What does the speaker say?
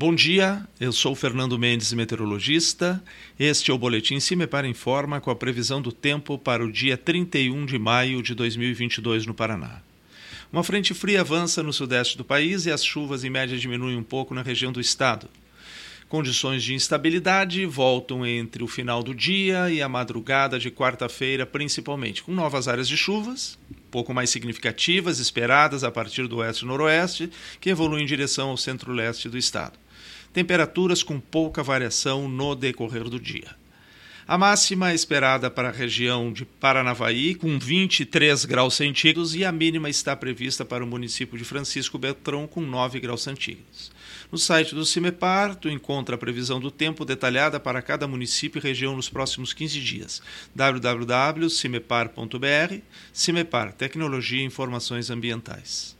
Bom dia, eu sou Fernando Mendes, meteorologista. Este é o Boletim Cimepar Informa com a previsão do tempo para o dia 31 de maio de 2022 no Paraná. Uma frente fria avança no sudeste do país e as chuvas em média diminuem um pouco na região do estado. Condições de instabilidade voltam entre o final do dia e a madrugada de quarta-feira, principalmente, com novas áreas de chuvas, pouco mais significativas, esperadas a partir do oeste e noroeste, que evoluem em direção ao centro-leste do estado. Temperaturas com pouca variação no decorrer do dia. A máxima é esperada para a região de Paranavaí, com 23 graus centígrados, e a mínima está prevista para o município de Francisco Beltrão, com 9 graus centígrados. No site do CIMEPAR, tu encontra a previsão do tempo detalhada para cada município e região nos próximos 15 dias. www.cimepar.br CIMEPAR Tecnologia e Informações Ambientais.